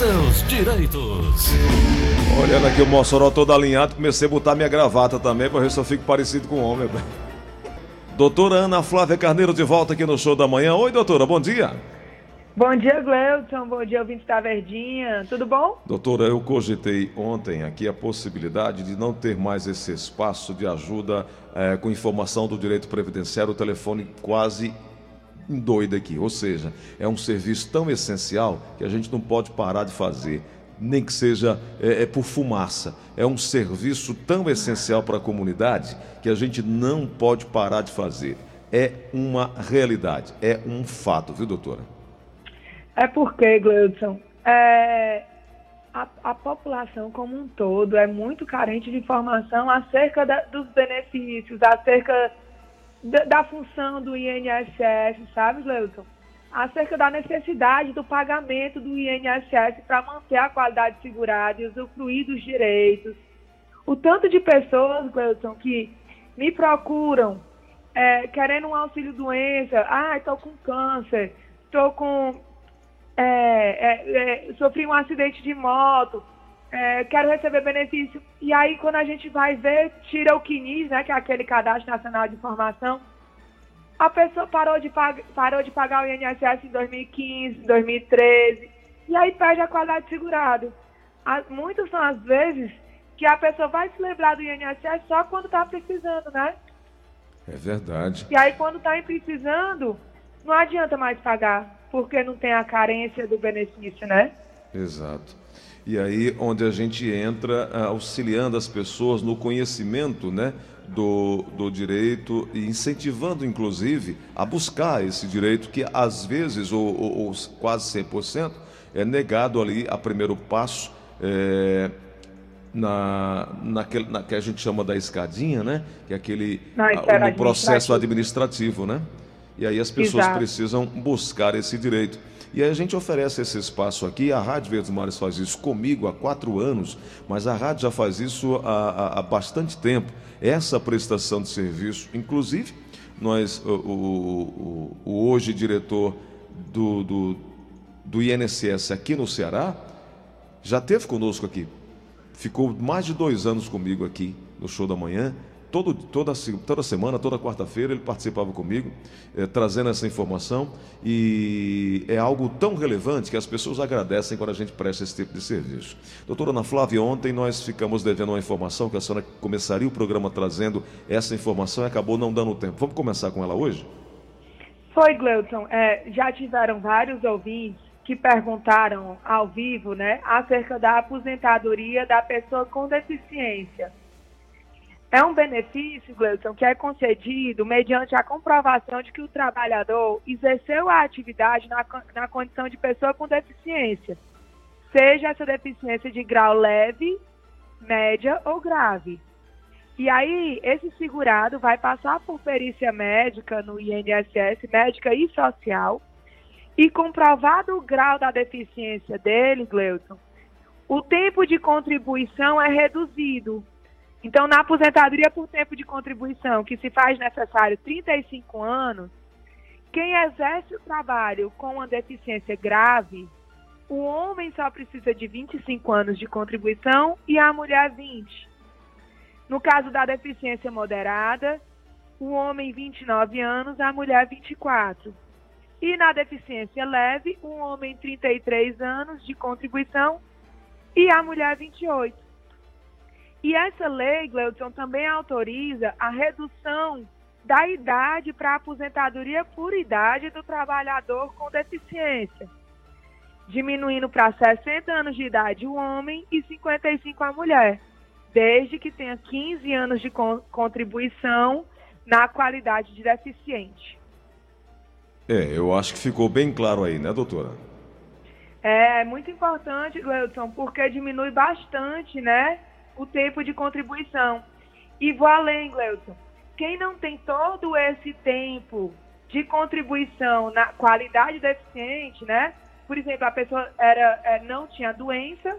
seus direitos. Olhando aqui o Mossoró todo alinhado, comecei a botar minha gravata também para ver se eu fico parecido com homem. Doutora Ana Flávia Carneiro de volta aqui no show da manhã. Oi, doutora, bom dia. Bom dia, Gleudson. Bom dia, ouvinte da Verdinha. Tudo bom? Doutora, eu cogitei ontem aqui a possibilidade de não ter mais esse espaço de ajuda é, com informação do direito previdenciário, o telefone quase doido aqui. Ou seja, é um serviço tão essencial que a gente não pode parar de fazer, nem que seja é, é por fumaça. É um serviço tão essencial para a comunidade que a gente não pode parar de fazer. É uma realidade, é um fato, viu, doutora? É porque, Gleudson, é, a, a, população como um todo é muito carente de informação acerca da, dos benefícios, acerca da, função do INSS, sabe, Leuton? Acerca da necessidade do pagamento do INSS para manter a qualidade segurada e usufruir dos direitos. O tanto de pessoas, Leuton, que me procuram é, querendo um auxílio doença, ah, estou com câncer, estou com. É, é, é, sofri um acidente de moto, é, quero receber benefício. E aí, quando a gente vai ver, tira o CNIS, né, que é aquele Cadastro Nacional de Informação, a pessoa parou de, pag parou de pagar o INSS em 2015, 2013, e aí perde a qualidade de segurado. As, muitas são as vezes que a pessoa vai se lembrar do INSS só quando está precisando, né? É verdade. E aí, quando está precisando, não adianta mais pagar, porque não tem a carência do benefício, né? Exato e aí onde a gente entra ah, auxiliando as pessoas no conhecimento né, do, do direito e incentivando, inclusive, a buscar esse direito que às vezes, ou, ou, ou quase 100%, é negado ali a primeiro passo é, na, naquele, na, que a gente chama da escadinha, né? Que é aquele no processo administrativo, né? E aí as pessoas Exato. precisam buscar esse direito. E a gente oferece esse espaço aqui. A Rádio Verdes Mares faz isso comigo há quatro anos, mas a rádio já faz isso há, há, há bastante tempo. Essa prestação de serviço, inclusive, nós, o, o, o, hoje diretor do, do, do INSS aqui no Ceará, já teve conosco aqui. Ficou mais de dois anos comigo aqui no show da manhã todo, toda, toda semana, toda quarta-feira, ele participava comigo, eh, trazendo essa informação. E é algo tão relevante que as pessoas agradecem quando a gente presta esse tipo de serviço. Doutora Ana Flávia, ontem nós ficamos devendo uma informação que a senhora começaria o programa trazendo essa informação e acabou não dando tempo. Vamos começar com ela hoje? Foi, Gleuton. É, já tiveram vários ouvintes que perguntaram ao vivo né, acerca da aposentadoria da pessoa com deficiência. É um benefício, Gleison, que é concedido mediante a comprovação de que o trabalhador exerceu a atividade na, na condição de pessoa com deficiência, seja essa deficiência de grau leve, média ou grave. E aí, esse segurado vai passar por perícia médica no INSS, médica e social, e comprovado o grau da deficiência dele, Gleuton, o tempo de contribuição é reduzido então, na aposentadoria por tempo de contribuição, que se faz necessário 35 anos, quem exerce o trabalho com uma deficiência grave, o homem só precisa de 25 anos de contribuição e a mulher 20. No caso da deficiência moderada, o homem 29 anos, a mulher 24. E na deficiência leve, o homem 33 anos de contribuição e a mulher 28. E essa lei, Gleudson, também autoriza a redução da idade para aposentadoria por idade do trabalhador com deficiência, diminuindo para 60 anos de idade o homem e 55 a mulher, desde que tenha 15 anos de contribuição na qualidade de deficiente. É, eu acho que ficou bem claro aí, né, doutora? É, muito importante, Gleudson, porque diminui bastante, né, o tempo de contribuição. E vou além, Gleuton. Quem não tem todo esse tempo de contribuição na qualidade deficiente, né? Por exemplo, a pessoa era, é, não tinha doença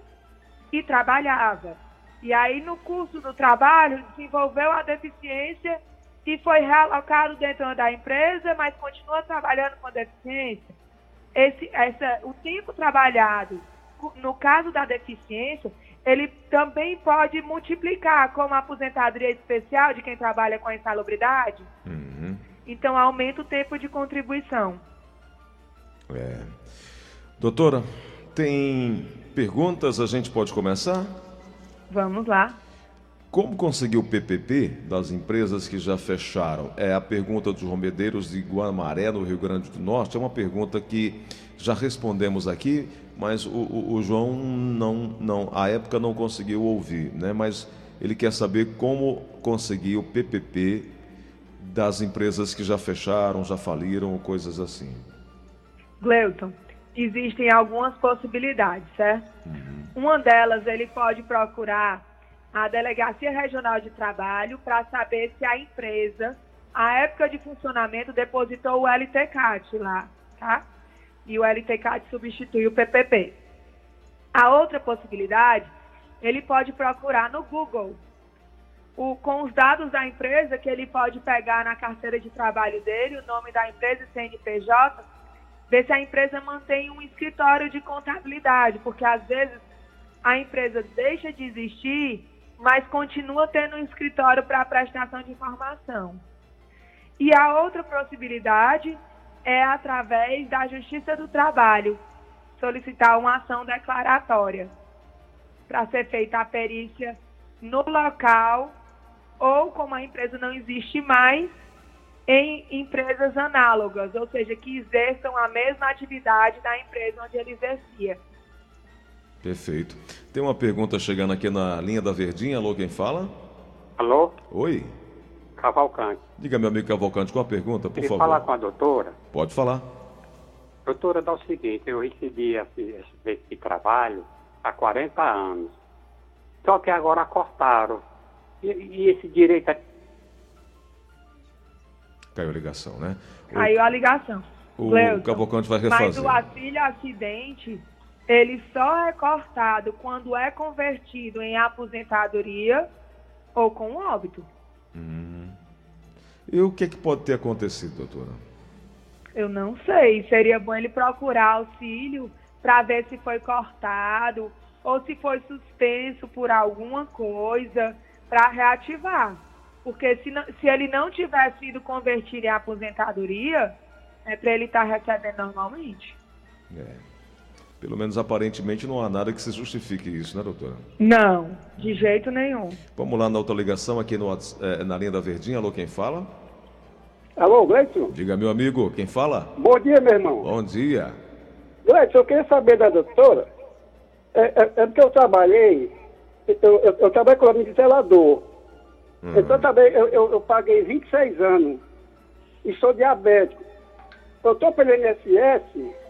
e trabalhava. E aí, no curso do trabalho, desenvolveu a deficiência e foi realocado dentro da empresa, mas continua trabalhando com deficiência. Esse, essa, o tempo trabalhado no caso da deficiência, ele também pode multiplicar como aposentadoria especial de quem trabalha com a insalubridade. Uhum. Então, aumenta o tempo de contribuição. É. Doutora, tem perguntas? A gente pode começar? Vamos lá. Como conseguir o PPP das empresas que já fecharam? É a pergunta dos romedeiros de Guamaré, no Rio Grande do Norte. É uma pergunta que já respondemos aqui, mas o, o, o João não, não, à época não conseguiu ouvir, né? Mas ele quer saber como conseguir o PPP das empresas que já fecharam, já faliram, coisas assim. Gleuton, existem algumas possibilidades, certo? Uhum. Uma delas, ele pode procurar a Delegacia Regional de Trabalho para saber se a empresa, a época de funcionamento, depositou o LTCAT lá, tá? E o LTCAT substitui o PPP. A outra possibilidade, ele pode procurar no Google, o, com os dados da empresa que ele pode pegar na carteira de trabalho dele, o nome da empresa CNPJ, ver se a empresa mantém um escritório de contabilidade, porque às vezes a empresa deixa de existir mas continua tendo um escritório para prestação de informação. E a outra possibilidade é através da Justiça do Trabalho, solicitar uma ação declaratória para ser feita a perícia no local ou, como a empresa não existe mais, em empresas análogas, ou seja, que exerçam a mesma atividade da empresa onde ele exercia. Perfeito. Tem uma pergunta chegando aqui na linha da Verdinha. Alô, quem fala? Alô? Oi. Cavalcante. Diga, meu amigo Cavalcante, com a pergunta, por Queria favor. falar com a doutora? Pode falar. Doutora, dá o seguinte, eu recebi esse, esse de trabalho há 40 anos. Só que agora cortaram. E, e esse direito é... Caiu a ligação, né? Caiu a ligação. O Cleuton, Cavalcante vai refazer. Mas o auxílio acidente ele só é cortado quando é convertido em aposentadoria ou com óbito. Hum. E o que, é que pode ter acontecido, doutora? Eu não sei. Seria bom ele procurar auxílio para ver se foi cortado ou se foi suspenso por alguma coisa para reativar. Porque se, não, se ele não tiver sido convertido em aposentadoria, é para ele estar tá recebendo normalmente. É. Pelo menos aparentemente não há nada que se justifique isso, né, doutora? Não, de jeito nenhum. Vamos lá na outra ligação aqui no, é, na linha da Verdinha. Alô, quem fala? Alô, Gleison? Diga, meu amigo, quem fala? Bom dia, meu irmão. Bom dia. Gleison, eu queria saber da doutora. É, é, é porque eu trabalhei, eu, eu, eu trabalhei como de zelador. Uhum. Então também eu, eu, eu, paguei 26 anos e sou diabético. Eu estou pelo INSS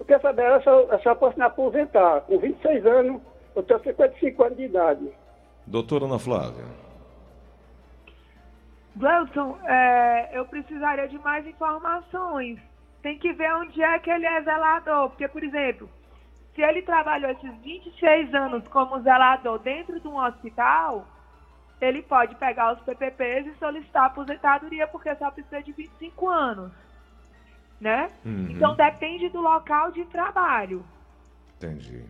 eu quero saber se eu, se eu posso me aposentar. Com 26 anos, eu tenho 55 anos de idade. Doutora Ana Flávia. Gleuton, é, eu precisaria de mais informações. Tem que ver onde é que ele é zelador. Porque, por exemplo, se ele trabalhou esses 26 anos como zelador dentro de um hospital, ele pode pegar os PPPs e solicitar aposentadoria, porque só precisa de 25 anos né? Uhum. Então depende do local de trabalho. Entendi.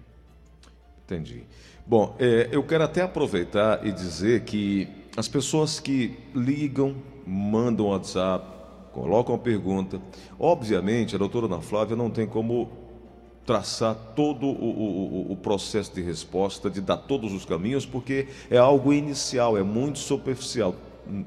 Entendi. Bom, é, eu quero até aproveitar e dizer que as pessoas que ligam, mandam WhatsApp, colocam a pergunta, obviamente a doutora Ana Flávia não tem como traçar todo o, o, o, processo de resposta, de dar todos os caminhos, porque é algo inicial, é muito superficial.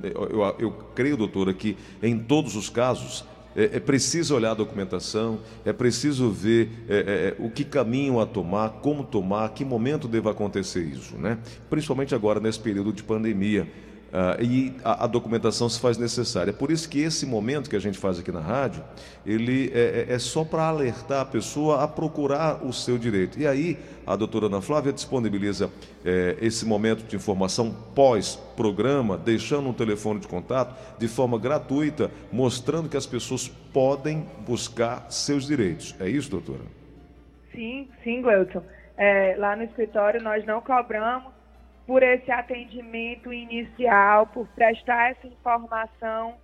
Eu, eu, eu creio, doutora, que em todos os casos é, é preciso olhar a documentação, é preciso ver é, é, é, o que caminho a tomar, como tomar, que momento deva acontecer isso, né? Principalmente agora nesse período de pandemia. Uh, e a, a, documentação se faz necessária. Por isso que esse momento que a gente faz aqui na rádio, ele é, é, é só para alertar a pessoa a procurar o seu direito. E aí a doutora Ana Flávia disponibiliza é, esse momento de informação pós-programa, deixando um telefone de contato de forma gratuita, mostrando que as pessoas podem buscar seus direitos. É isso, doutora? Sim, sim, Gleuton. É, lá no escritório nós não cobramos por esse atendimento inicial, por prestar essa informação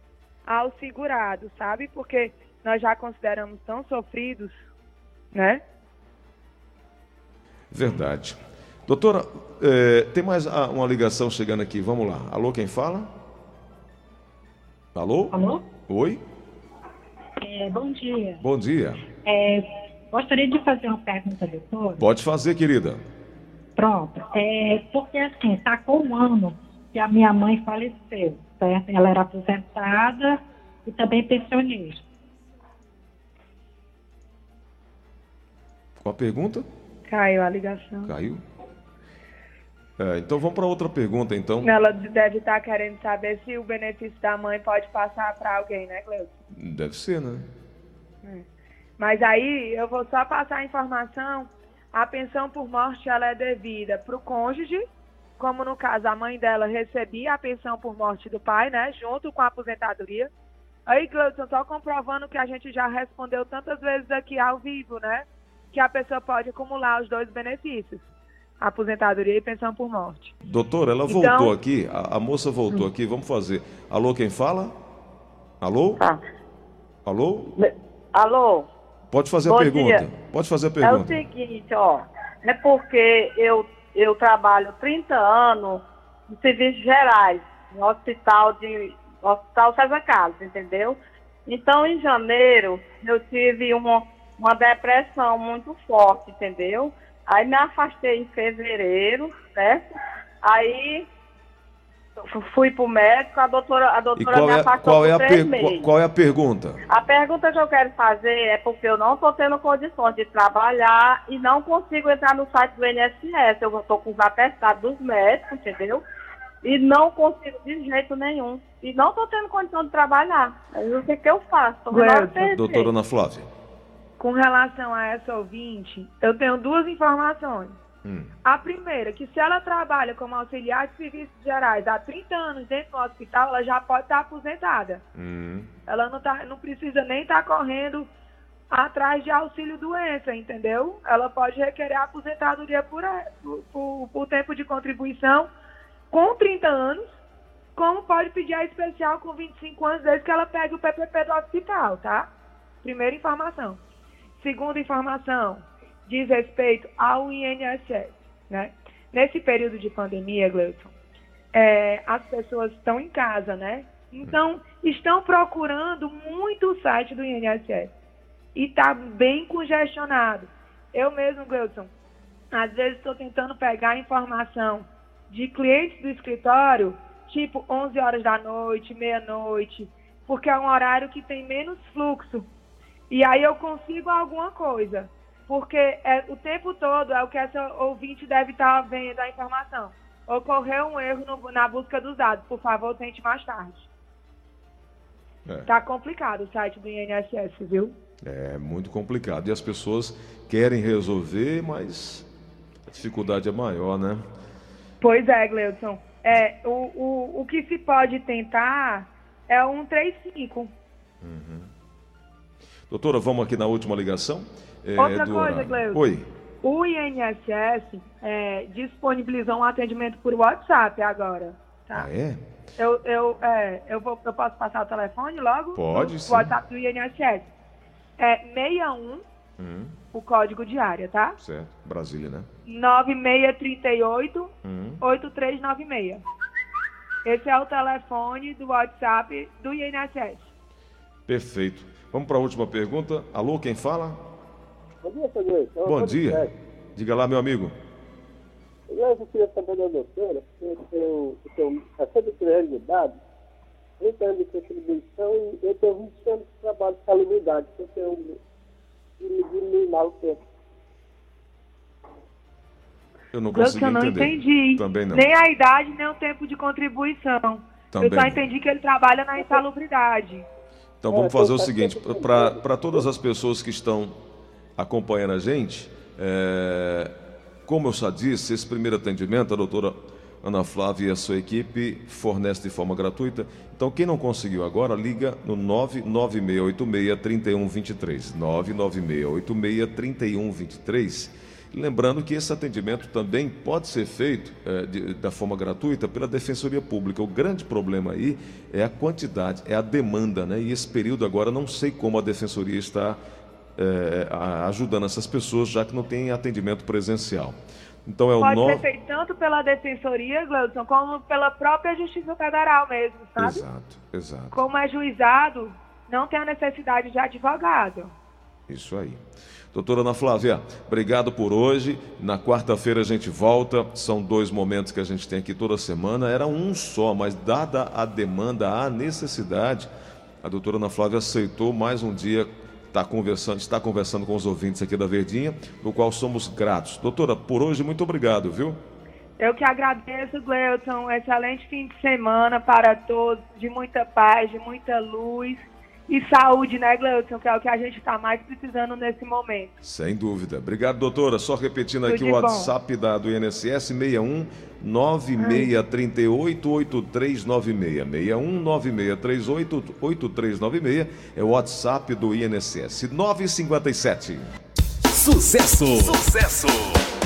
ao segurado, sabe? Porque nós já consideramos tão sofridos, né? Verdade. Doutora, eh, tem mais ah, uma ligação chegando aqui. Vamos lá. Alô, quem fala? Alô? Alô? Oi? É, bom dia. Bom dia. É, gostaria de fazer uma pergunta, doutor. Pode fazer, querida. Pronto. É, porque assim, está com um ano que a minha mãe faleceu, certo? Ela era aposentada e também pensionista. Qual a pergunta? Caiu a ligação. Caiu? É, então vamos para outra pergunta, então. Ela deve estar querendo saber se o benefício da mãe pode passar para alguém, né, Cleusa? Deve ser, né? Mas aí eu vou só passar a informação. A pensão por morte ela é devida para o cônjuge, como no caso a mãe dela recebia a pensão por morte do pai, né, junto com a aposentadoria. Aí, Gleudson, só comprovando que a gente já respondeu tantas vezes aqui ao vivo, né, que a pessoa pode acumular os dois benefícios, aposentadoria e pensão por morte. Doutora, ela Então- voltou aqui, a, a moça voltou aqui, vamos fazer. Alô, quem fala? Alô? Tá. Alô? Alô? Pode fazer Bom a pergunta. dia. Pode fazer a É o pergunta. seguinte, ó. É porque eu, eu trabalho 30 anos em serviços gerais, no hospital de hospital César Carlos, entendeu? Então, em janeiro, eu tive uma, uma depressão muito forte, entendeu? Aí me afastei em fevereiro, certo? Aí fu- fui pro médico, a doutora, a doutora qual me é, afastou qual, é a três per- meses. qual- qual é a pergunta? A pergunta que eu quero fazer é porque eu não estou tendo condições de trabalhar e não consigo entrar no site do INSS. Eu estou com os atestados dos médicos, entendeu? E não consigo de jeito nenhum. E não estou tendo condição de trabalhar. O que, que eu faço? Gleuton, Doutora Ana Flávia. Com relação a essa ouvinte, eu tenho duas informações. Hum. A primeira, que se ela trabalha como auxiliar de serviços gerais há 30 anos dentro do hospital, ela já pode estar aposentada. Hum. Ela não, tá, não precisa nem estar correndo atrás de auxílio doença, entendeu? Ela pode requerer a aposentadoria por, por, por- por tempo de contribuição com 30 anos, como pode pedir a especial com 25 anos, desde que ela pegue o PPP do hospital, tá? Primeira informação. Segunda informação, diz respeito ao INSS, né? Nesse período de pandemia, Gleuton, é, as pessoas estão em casa, né? Então, estão procurando muito o site do INSS. E está bem congestionado. Eu mesmo, Gleuton, às vezes estou tentando pegar informação de clientes do escritório, tipo 11 horas da noite, meia-noite, porque é um horário que tem menos fluxo. E aí eu consigo alguma coisa. Porque é, o tempo todo é o que essa ouvinte deve estar vendo a informação. Ocorreu um erro no- na busca dos dados. Por favor, tente mais tarde. É. Tá complicado o site do INSS, viu? É muito complicado. E as pessoas querem resolver, mas a dificuldade é maior, né? Pois é, Gleudson. É, o, o, o que se pode tentar é o 135. Doutora, vamos aqui na última ligação. é, Outra do coisa. Gleuton. Oi. O INSS é, disponibilizou um atendimento por WhatsApp agora. Tá? Ah, é? Eu, eu, é, eu, vou, eu posso passar o telefone logo? Pode, O sim. WhatsApp do INSS. É 61, Hum, o código de área, tá? certo. Brasília, né? 9638 Hum. 8396. Esse é o telefone do WhatsApp do INSS. Perfeito. Vamos para a última pergunta. Alô, quem fala? Bom dia, seu Gleison. Eu Bom sou dia. Sérgio. Diga lá, meu amigo. Eu queria saber da doutora, eu eu 63 anos de idade, 30 anos de contribuição e eu tenho 20 anos de trabalho de calamidade, que eu tenho de me diminuir o tempo. Eu não consegui eu não entender. entendi. Também não. Nem a idade, nem o tempo de contribuição. Também eu só entendi que ele trabalha na insalubridade. Então vamos fazer o seguinte, para todas as pessoas que estão acompanhando a gente, é, como eu já disse, esse primeiro atendimento, a doutora Ana Flávia e a sua equipe fornece de forma gratuita. Então quem não conseguiu agora, liga no 99686-3123. 99686-3123. Lembrando que esse atendimento também pode ser feito eh, de- da forma gratuita pela Defensoria Pública. O grande problema aí é a quantidade, é a demanda, né? E esse período agora não sei como a Defensoria está é, ajudando essas pessoas, já que não tem atendimento presencial. Então é o Pode nove... ser feito tanto pela Defensoria, Gleudson, como pela própria Justiça Federal mesmo, sabe? Exato, exato. Como é juizado, não tem a necessidade de advogado. Isso aí. Doutora Ana Flávia, obrigado por hoje. Na quarta-feira a gente volta. São dois momentos que a gente tem aqui toda semana. Era um só, mas dada a demanda, a necessidade, a doutora Ana Flávia aceitou mais um dia está conversando, está conversando com os ouvintes aqui da Verdinha, do qual somos gratos. Doutora, por hoje, muito obrigado, viu? Eu que agradeço, Gleuton. Excelente fim de semana para todos, de muita paz, de muita luz e saúde, né, Gleuton? Que é o que a gente está mais precisando nesse momento. Sem dúvida. Obrigado, doutora. Só repetindo Tudo aqui o bom. WhatsApp da, do INSS, 61 9638 8396. 61 9638 8396 é o WhatsApp do INSS. 957. Sucesso! Sucesso!